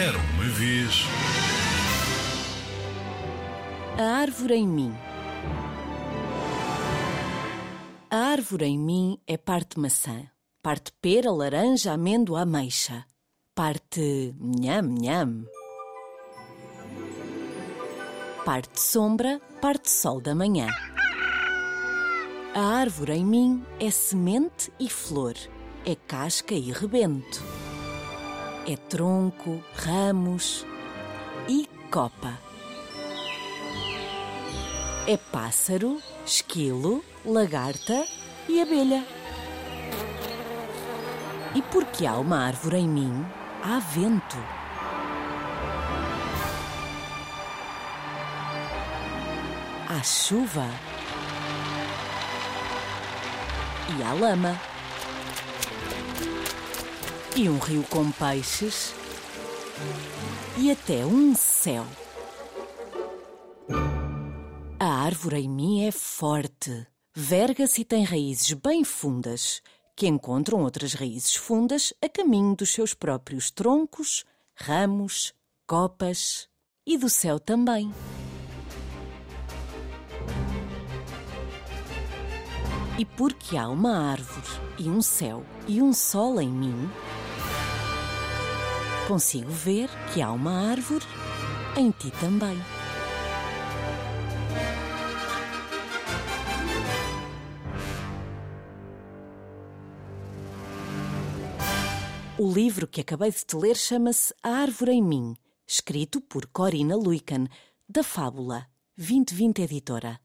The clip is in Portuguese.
Era uma vez. A árvore em mim. A árvore em mim é parte maçã, parte pera, laranja, amêndoa, ameixa, parte nham nham. Parte sombra, parte sol da manhã. A árvore em mim é semente e flor, é casca e rebento, é tronco, ramos e copa. É pássaro, esquilo, lagarta e abelha. E porque há uma árvore em mim, há vento. Há chuva. E há lama. E um rio com peixes. E até um céu. A árvore em mim é forte, verga-se e tem raízes bem fundas, que encontram outras raízes fundas a caminho dos seus próprios troncos, ramos, copas e do céu também. E porque há uma árvore e um céu e um sol em mim, consigo ver que há uma árvore em ti também. O livro que acabei de te ler chama-se A Árvore em Mim, escrito por Corina Luican, da Fábula 2020 Editora.